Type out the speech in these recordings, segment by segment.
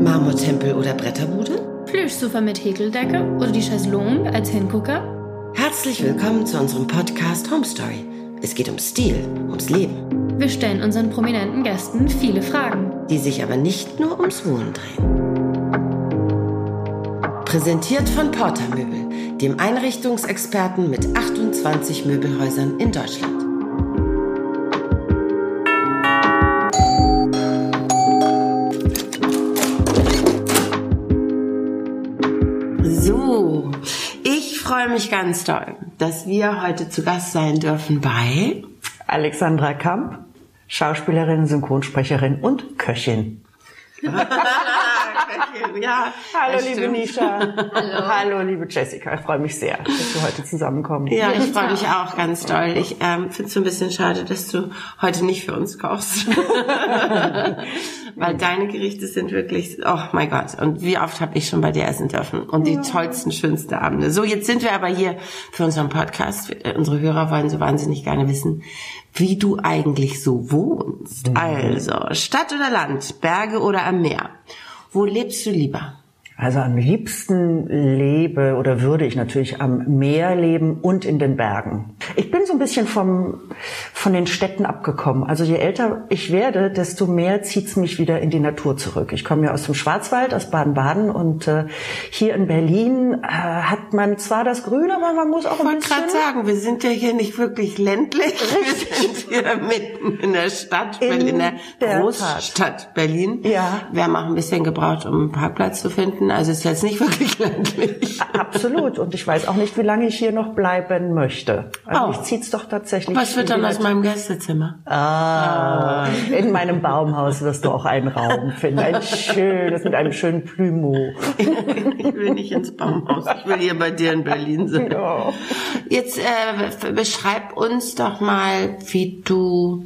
Marmortempel oder Bretterbude? Plüschsofa mit Häkeldecke oder die Chaiselongue als Hingucker? Herzlich willkommen zu unserem Podcast Home Story. Es geht um Stil, ums Leben. Wir stellen unseren prominenten Gästen viele Fragen. Die sich aber nicht nur ums Wohnen drehen. Präsentiert von Porter Möbel, dem Einrichtungsexperten mit 28 Möbelhäusern in Deutschland. Freue mich ganz doll, dass wir heute zu Gast sein dürfen bei Alexandra Kamp, Schauspielerin, Synchronsprecherin und Köchin. ja, Hallo liebe stimmt. Nisha. Hallo. Hallo liebe Jessica. Ich freue mich sehr, dass wir heute zusammenkommen. Ja, ich freue mich auch ganz doll. Ich ähm, finde es so ein bisschen schade, dass du heute nicht für uns kochst. Weil deine Gerichte sind wirklich, oh mein Gott. Und wie oft habe ich schon bei dir essen dürfen. Und die tollsten, schönsten Abende. So, jetzt sind wir aber hier für unseren Podcast. Äh, Unsere Hörer wollen so wahnsinnig gerne wissen, wie du eigentlich so wohnst. Also, Stadt oder Land, Berge oder am Meer. Wo lebst du lieber? Also am liebsten lebe oder würde ich natürlich am Meer leben und in den Bergen. Ich bin so ein bisschen vom, von den Städten abgekommen. Also je älter ich werde, desto mehr zieht's mich wieder in die Natur zurück. Ich komme ja aus dem Schwarzwald, aus Baden-Baden und äh, hier in Berlin äh, hat man zwar das Grün, aber man muss auch Ich ein wollte bisschen... gerade sagen, wir sind ja hier nicht wirklich ländlich. Wir sind hier mitten in der Stadt, In in der, der Großstadt Berlin. Ja. Wir haben auch ein bisschen gebraucht, um einen Parkplatz zu finden. Also ist jetzt nicht wirklich ländlich. Absolut. Und ich weiß auch nicht, wie lange ich hier noch bleiben möchte. Also Oh. mich zieht's doch tatsächlich. Was wird dann aus meinem Gästezimmer? Ah, in meinem Baumhaus wirst du auch einen Raum finden. Ein schönes, mit einem schönen Plümo. Ich will nicht ins Baumhaus. Ich will hier bei dir in Berlin sein. Ja. Jetzt äh, beschreib uns doch mal, wie du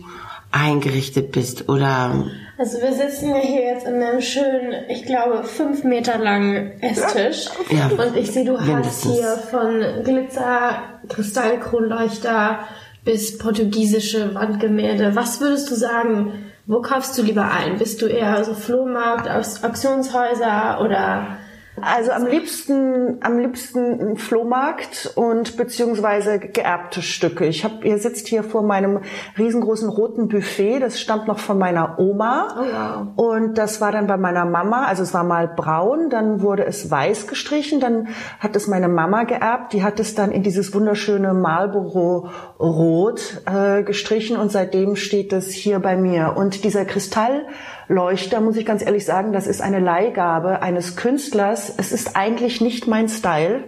eingerichtet bist oder Also wir sitzen ja hier jetzt in einem schönen, ich glaube, fünf Meter langen Esstisch. Ja. Und ich sehe, du hast hier von Glitzer, Kristallkronleuchter bis portugiesische Wandgemälde. Was würdest du sagen, wo kaufst du lieber ein? Bist du eher so Flohmarkt, Auktions- Auktionshäuser oder Also am liebsten, am liebsten ein Flohmarkt und beziehungsweise geerbte Stücke. Ich habe, ihr sitzt hier vor meinem riesengroßen roten Buffet. Das stammt noch von meiner Oma. Oh, Und das war dann bei meiner Mama. Also es war mal braun, dann wurde es weiß gestrichen, dann hat es meine Mama geerbt. Die hat es dann in dieses wunderschöne Marlboro Rot äh, gestrichen und seitdem steht es hier bei mir. Und dieser Kristallleuchter, muss ich ganz ehrlich sagen, das ist eine Leihgabe eines Künstlers. Es ist eigentlich nicht mein Style.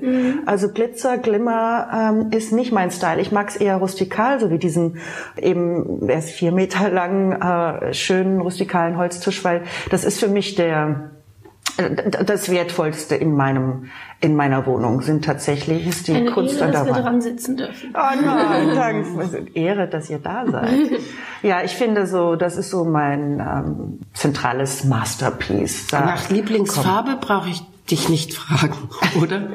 Also Glitzer, Glimmer ähm, ist nicht mein Style. Ich mag es eher rustikal, so wie diesen eben, er ist vier Meter lang, äh, schönen rustikalen Holztisch, weil das ist für mich der das Wertvollste in meinem in meiner Wohnung sind tatsächlich ist die eine Kunst Ehre, an dass der wir Wand. dran sitzen dürfen? Oh nein, danke. Es ist Ehre, dass ihr da seid. Ja, ich finde so, das ist so mein ähm, zentrales Masterpiece. Da nach Lieblingsfarbe brauche ich dich nicht fragen, oder?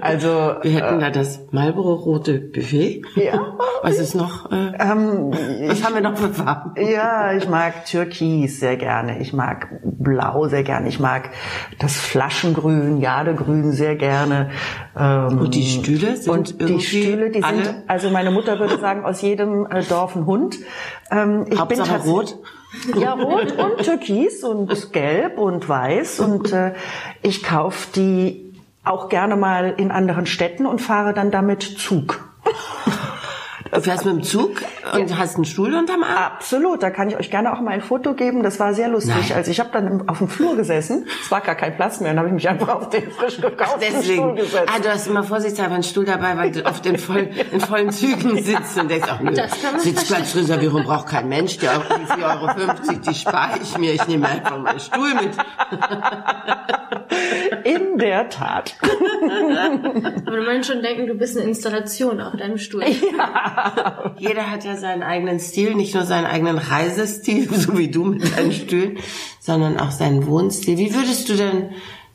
Also Wir hätten da das Marlboro-rote Buffet. Ja. Was ist noch? Äh, was haben wir noch für Farben? Ja, ich mag Türkis sehr gerne. Ich mag Blau sehr gerne. Ich mag das Flaschengrün, Jadegrün sehr gerne. Ähm, Und die Stühle sind und die irgendwie Stühle, die alle- sind, also meine Mutter würde sagen, aus jedem äh, Dorf ein Hund. Ähm, ich Hauptsache tats- rot? Ja, rot und türkis und gelb und weiß. Und äh, ich kaufe die auch gerne mal in anderen Städten und fahre dann damit Zug. Du fährst mit dem Zug und hast einen Stuhl unterm Arm? Absolut, da kann ich euch gerne auch mal ein Foto geben. Das war sehr lustig. Nein. Also ich habe dann auf dem Flur gesessen, es war gar kein Platz mehr, dann habe ich mich einfach auf den frisch gekauften Stuhl Deswegen. gesetzt. Ah, du hast immer vorsichtshalber einen Stuhl dabei, weil du auf den voll, in vollen Zügen sitzt und denkst, ach nö, Sitzplatzreservierung braucht kein Mensch, die, Euro- die 4,50 Euro, die spare ich mir, ich nehme einfach meinen Stuhl mit. In der Tat. Aber du meinst schon denken, du bist eine Installation auf deinem Stuhl. Jeder hat ja seinen eigenen Stil, nicht nur seinen eigenen Reisestil, so wie du mit deinen Stühlen, sondern auch seinen Wohnstil. Wie würdest du denn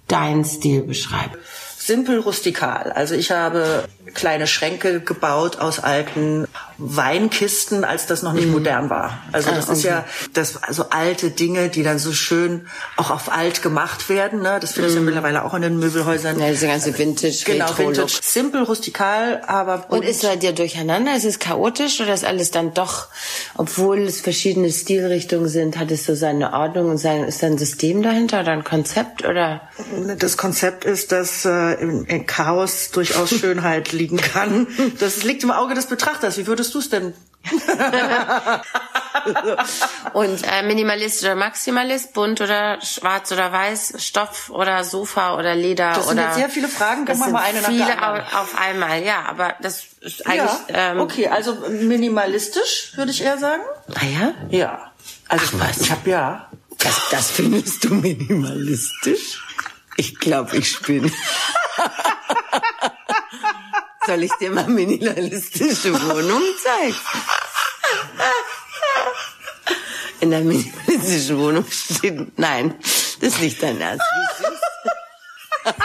deinen Stil beschreiben? Simpel rustikal. Also ich habe kleine Schränke gebaut aus alten Weinkisten, als das noch nicht modern war. Also das Ah, ist ja das also alte Dinge, die dann so schön auch auf alt gemacht werden. Ne? Das findest du ja mittlerweile auch in den Möbelhäusern. Ja, diese ganze Vintage, Genau, Retro-Look. Vintage, simpel, rustikal, aber Und ist bei dir durcheinander? Ist es chaotisch oder ist alles dann doch, obwohl es verschiedene Stilrichtungen sind, hat es so seine Ordnung und sein, ist da ein System dahinter oder ein Konzept oder? Das Konzept ist, dass äh, im, im Chaos durchaus Schönheit liegen kann. Das liegt im Auge des Betrachters. Wie würdest du es denn? Und äh, Minimalist oder Maximalist, bunt oder schwarz oder weiß, Stoff oder Sofa oder Leder Das sind oder jetzt sehr viele Fragen. Machen wir mal eine nach viele der anderen. au- auf einmal, ja, aber das ist eigentlich ja, ähm, okay, also minimalistisch würde ich eher sagen. Ah ja? Ja. Also Ach, was? ich habe ja. Das, das findest du minimalistisch? Ich glaube, ich spinne. Soll ich dir mal minimalistische Wohnung zeigen? In der minimalistischen Wohnung steht, nein, das ist nicht dein Ernst.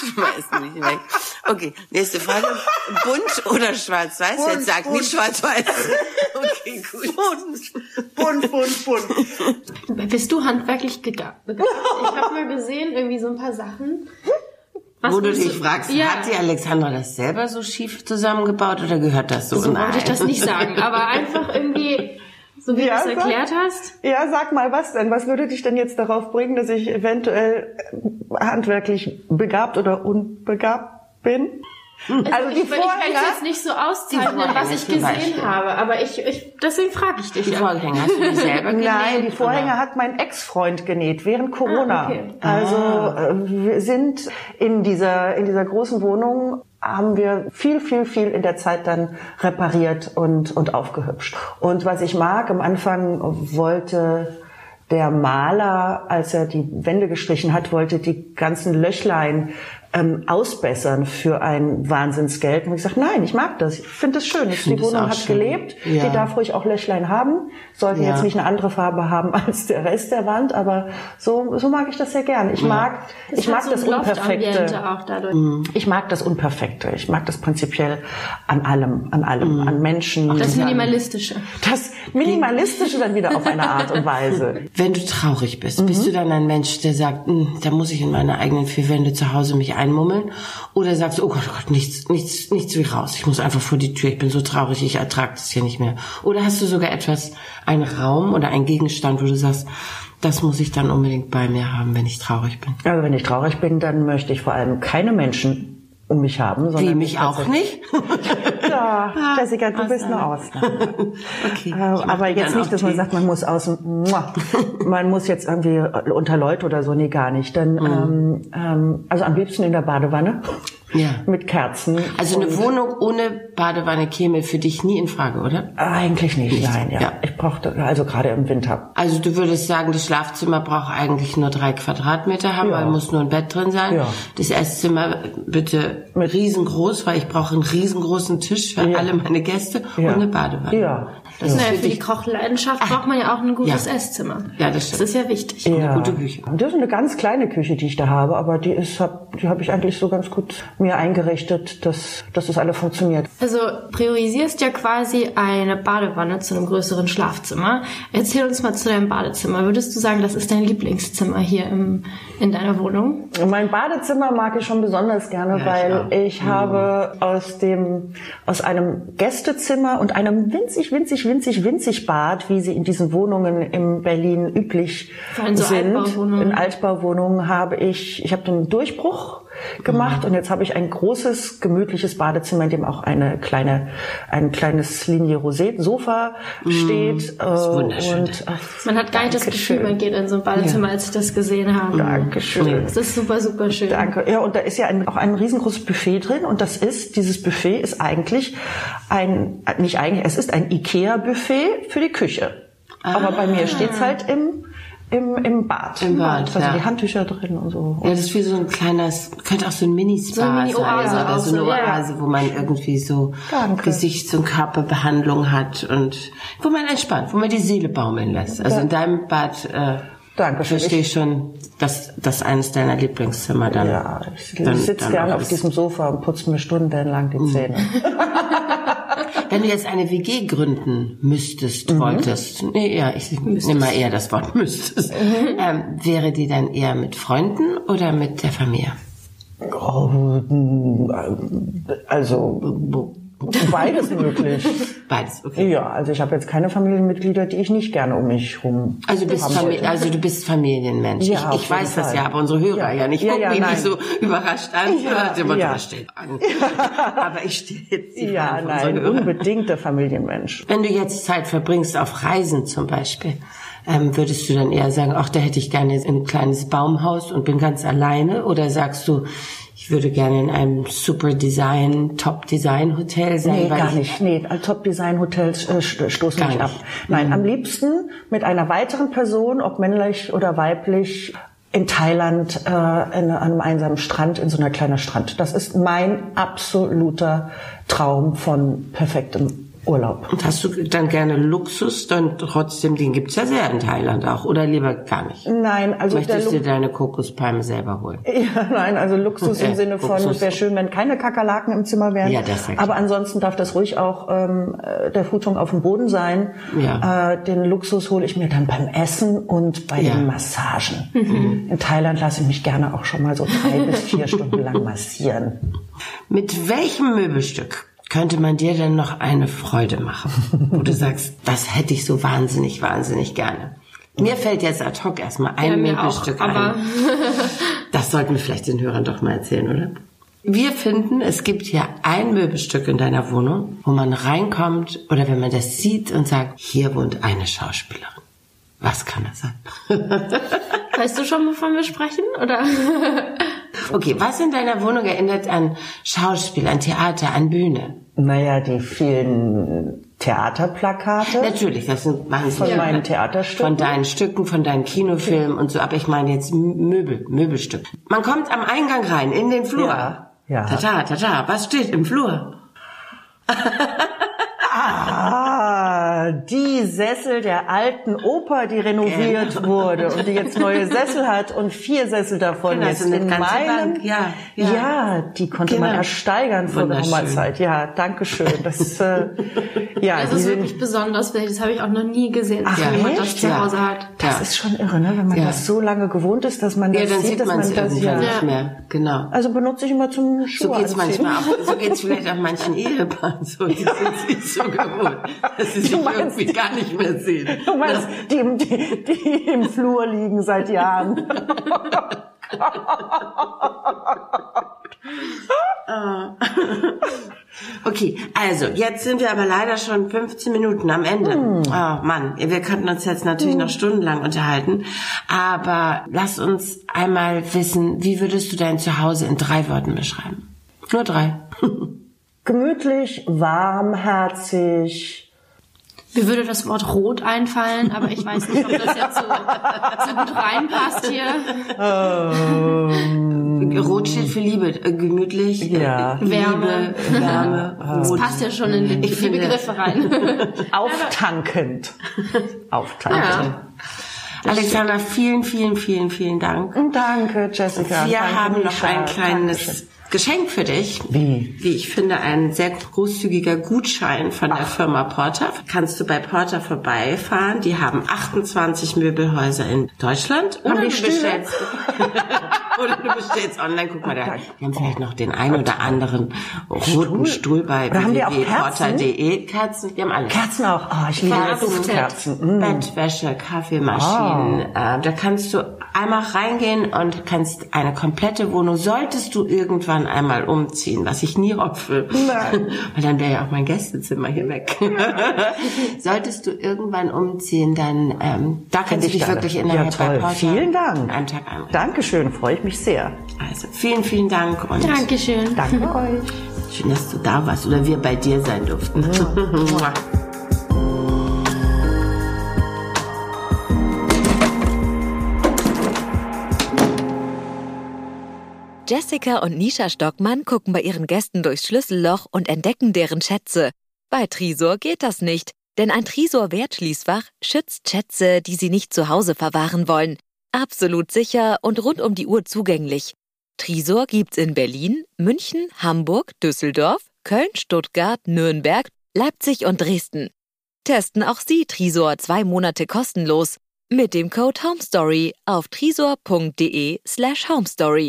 Schmeiß mich weg. Okay, nächste Frage. Bunt oder schwarz-weiß? Bunt, Jetzt sag bunt. nicht schwarz-weiß. Okay, gut. Bunt, bunt, bunt. Bist du handwerklich gegabt? begabt? Ich habe mal gesehen, irgendwie so ein paar Sachen. Was Wo du dich fragst, ja, hat die Alexandra das selber so schief zusammengebaut oder gehört das so? so Nein. wollte ich das nicht sagen, aber einfach irgendwie, so wie Ja, du es sag. erklärt hast. Ja, sag mal was denn? Was würde dich denn jetzt darauf bringen, dass ich eventuell äh, handwerklich begabt oder unbegabt bin? Also die ich, ich Vorhänger, jetzt nicht so auszeichnen, was ich gesehen habe, aber ich, ich deswegen frage ich dich. Die. Vorhänge, hast du die selber genäht? Nein, die Vorhänge oder? hat mein Ex-Freund genäht während Corona. Ah, okay. Also äh, wir sind in dieser in dieser großen Wohnung haben wir viel, viel, viel in der Zeit dann repariert und, und aufgehübscht. Und was ich mag, am Anfang wollte der Maler, als er die Wände gestrichen hat, wollte die ganzen Löchlein ähm, ausbessern für ein Wahnsinnsgeld. Und ich gesagt, nein, ich mag das. Ich finde das schön. Die finde es Wohnung auch hat schön. gelebt. Ja. Die darf ruhig auch Löchlein haben. Sollte Ja. jetzt nicht eine andere Farbe haben als der Rest der Wand, aber so, so mag ich das sehr gern. Ich mag, ich mag so das Unperfekte. auch dadurch. Ich mag das Unperfekte. Ich mag das prinzipiell an allem, an allem, an Menschen. Das an- Minimalistische. Das Minimalistische dann wieder auf eine Art und Weise. Wenn du traurig bist, Mhm. bist du dann ein Mensch, der sagt, "Hm, da muss ich in meine eigenen vier Wände zu Hause mich einmummeln? Oder sagst du, oh Gott, oh Gott, nichts, nichts, nichts wie raus. Ich muss einfach vor die Tür. Ich bin so traurig, ich ertrage das hier nicht mehr. Oder hast du sogar etwas, einen Raum oder einen Gegenstand, wo du sagst, das muss ich dann unbedingt bei mir haben, wenn ich traurig bin. Also wenn ich traurig bin, dann möchte ich vor allem keine Menschen um mich haben, sondern Wie mich auch nicht? Ja, Jessica, du bist eine Ausnahme. Okay. Äh, aber jetzt nicht, dass man sagt, man muss außen, muah, man muss jetzt irgendwie unter Leute oder so, nee, gar nicht. Dann, ähm, ähm, also am liebsten in der Badewanne. Ja. Mit Kerzen. Also eine Wohnung ohne Badewanne käme für dich nie in Frage, oder? Eigentlich nicht, nein, ja. Ja. Ich brauchte, also gerade im Winter. Also du würdest sagen, das Schlafzimmer braucht eigentlich nur drei Quadratmeter haben, Ja. weil muss nur ein Bett drin sein. Ja. Das Esszimmer bitte Mit- riesengroß, weil ich brauche einen riesengroßen Tisch für alle meine Gäste und eine Badewanne. Ja. Das Naja, ist für für die Kochleidenschaft braucht man ja auch ein gutes Ja. Esszimmer. Ja, das. Das ist ja wichtig. Ja. gute Küche. Und Das ist eine ganz kleine Küche, die ich da habe, aber die ist, hab, die habe ich eigentlich so ganz gut mir eingerichtet, dass, dass das alle funktioniert. Also priorisierst ja quasi eine Badewanne zu einem größeren Schlafzimmer. Erzähl uns mal zu deinem Badezimmer. Würdest du sagen, das ist dein Lieblingszimmer hier im, in deiner Wohnung? Mein Badezimmer mag ich schon besonders gerne, Ja, weil ich ich habe aus dem aus einem Gästezimmer und einem winzig, winzig, winzig, winzig Bad, wie sie in diesen Wohnungen in Berlin üblich so sind, Altbauwohnungen. in Altbauwohnungen habe ich, ich habe den Durchbruch gemacht und jetzt habe ich ein großes gemütliches Badezimmer, in dem auch eine kleine ein kleines Linie Rosé Sofa steht äh, wunderschön. und ach, Man hat gar nicht das. Gefühl, man geht in so ein Badezimmer, als ich das gesehen habe. Dankeschön. Das ist super, super schön. Danke. Ja, und da ist ja ein, auch ein riesengroßes Buffet drin und das ist, dieses Buffet ist eigentlich ein, nicht eigentlich, es ist ein Ikea-Buffet für die Küche. Aber bei mir steht's halt im, im, im Bad. Im Bad, Also ja. die Handtücher drin und so. Ja, das ist wie so ein kleines, könnte auch so ein Mini-Spa So Mini-Oase sein. Oder so eine so, ja. Oase, wo man irgendwie so Danke. Gesichts- und Körperbehandlung hat und wo man entspannt, wo man die Seele baumeln lässt. Also in deinem Bad, äh, Dankeschön. Verstehe ich schon, dass das eines deiner Lieblingszimmer dann. Ja, ich, dann- ich sitze gerne auf diesem Sofa und putze mir stundenlang die Zähne. Wenn du jetzt eine WG gründen müsstest, wolltest, nee, ja, ich nehme mal eher das Wort müsstest, ähm, wäre die dann eher mit Freunden oder mit der Familie? Oh, also beides möglich. Beides, okay. Ja, also ich habe jetzt keine Familienmitglieder, die ich nicht gerne um mich rum Also, du bist haben Famili wollte. also du bist Familienmensch. Ja, ich ich weiß das Fall. ja, aber unsere Hörer ja, Ja. nicht. Ja, Guck ja, mich nein. nicht so überrascht an. Ja, Ja, ja. das steht an. aber ich stehe jetzt die Ja, unseren nein, Hörern. unbedingter Familienmensch. Wenn du jetzt Zeit verbringst auf Reisen zum Beispiel, ähm, würdest du dann eher sagen, ach, da hätte ich gerne ein kleines Baumhaus und bin ganz alleine? Oder sagst du, ich würde gerne in einem super Design, Top Design Hotel sein? Nee, gar ich, nicht. Nee, Top-Design-Hotels äh, st- stoßen mich nicht. ab. Nein, am liebsten mit einer weiteren Person, ob männlich oder weiblich, in Thailand äh, in, an einem einsamen Strand, in so einer kleinen Strand. Das ist mein absoluter Traum von perfektem Urlaub. Und hast du dann gerne Luxus, dann trotzdem, den gibt's ja sehr in Thailand auch, oder lieber gar nicht? Nein, also Möchtest du dir deine Kokospalme selber holen? ja, nein, also Luxus im Sinne von, es wäre schön, wenn keine Kakerlaken im Zimmer wären. Ja, das. Aber ansonsten darf das ruhig auch ähm, äh, der Futon auf dem Boden sein. Ja. Äh, den Luxus hole ich mir dann beim Essen und bei Ja. den Massagen. In Thailand lasse ich mich gerne auch schon mal so drei bis vier Stunden lang massieren. Mit welchem Möbelstück könnte man dir denn noch eine Freude machen? Wo du sagst, das hätte ich so wahnsinnig, wahnsinnig gerne. Mir fällt jetzt ad hoc erstmal ein Ja, Möbelstück ein. Das sollten wir vielleicht den Hörern doch mal erzählen, oder? Wir finden, es gibt hier ein Möbelstück in deiner Wohnung, wo man reinkommt oder wenn man das sieht und sagt, hier wohnt eine Schauspielerin. Was kann das sein? Weißt du schon, wovon wir sprechen? Oder? Okay, was in deiner Wohnung erinnert an Schauspiel, an Theater, an Bühne? Naja, die vielen Theaterplakate Natürlich, das sind von wahnsinnig. meinen Theaterstücken. Von deinen Stücken, von deinen Kinofilmen und so, aber ich meine jetzt Möbel, Möbelstück. Man kommt am Eingang rein, in den Flur. Ja, ja. Tata, tata, was steht im Flur? Die Sessel der alten Oper, die renoviert wurde und die jetzt neue Sessel hat und vier Sessel davon Genau, jetzt in meinem. Ja, ja. ja, die konnte man Genau. ersteigern vor der. Sommerzeit. Ja, danke schön. Das, äh, ja, Das ist wirklich besonders, weil das habe ich auch noch nie gesehen, Ach, jemand das echt? zu. Hause hat. das Ja. ist schon irre, ne? wenn man Ja. das so lange gewohnt ist, dass man das Ja, dann sieht, dass man man es das ja. nicht mehr. Genau. Also benutze ich immer zum Schuhe So geht's anziehen. manchmal auch, so geht's vielleicht auch manchen Ehepaaren so. Die sind sich so gewohnt, sich meinst- irgendwie gar nicht mehr sehen. Du meinst, die, im- die, die im Flur liegen seit Jahren. Okay, also jetzt sind wir aber leider schon 15 Minuten am Ende. Hm. Oh Mann, wir könnten uns jetzt natürlich noch stundenlang unterhalten, aber lass uns einmal wissen, wie würdest du dein Zuhause in drei Worten beschreiben? Nur drei. Gemütlich, warmherzig, Mir würde das Wort rot einfallen, aber ich weiß nicht, ob das jetzt so, so gut reinpasst hier. Rot steht für Liebe, äh, gemütlich, Ja. Liebe, Wärme. Wärme, Das passt ja schon in die, finde- Begriffe rein. Auftankend. Auftankend. Alexander, vielen, vielen, vielen, vielen Dank. Danke, Jessica. Wir Danke, haben noch ein kleines Dankeschön. Geschenk für dich. Wie? Wie ich finde, ein sehr großzügiger Gutschein von der Firma Porter. Kannst du bei Porter vorbeifahren. Die haben 28 Möbelhäuser in Deutschland. Oder du bestellst, oder du bestellst online. Guck mal, da, die haben vielleicht noch den ein oder anderen roten Stuhl bei die auch www.porter.de. Kerzen, die haben alles. Kerzen auch. Oh, ich liebe Kerzen. Mm. Bettwäsche, Kaffeemaschinen. Ah. Äh, da kannst du einmal reingehen und kannst eine komplette Wohnung, solltest du irgendwann einmal umziehen, was ich nie hoffe, Nein. weil dann wäre ja auch mein Gästezimmer hier weg. solltest du irgendwann umziehen, dann ähm, da kannst du ich dich wirklich Ja, bei toll. Porter Vielen Dank. in Tag einrichten. Dankeschön, freue ich mich sehr. Also vielen, vielen Dank und Dankeschön. Danke euch. schön, dass du da warst oder wir bei dir sein durften. Mua. Jessica und Nisha Stockmann gucken bei ihren Gästen durchs Schlüsselloch und entdecken deren Schätze. Bei Trisor geht das nicht, denn ein Trisor-Wertschließfach schützt Schätze, die sie nicht zu Hause verwahren wollen. Absolut sicher und rund um die Uhr zugänglich. Trisor gibt's in Berlin, München, Hamburg, Düsseldorf, Köln, Stuttgart, Nürnberg, Leipzig und Dresden. Testen auch Sie Trisor zwei Monate kostenlos mit dem Code HOMESTORY auf trisor.de slash homestory.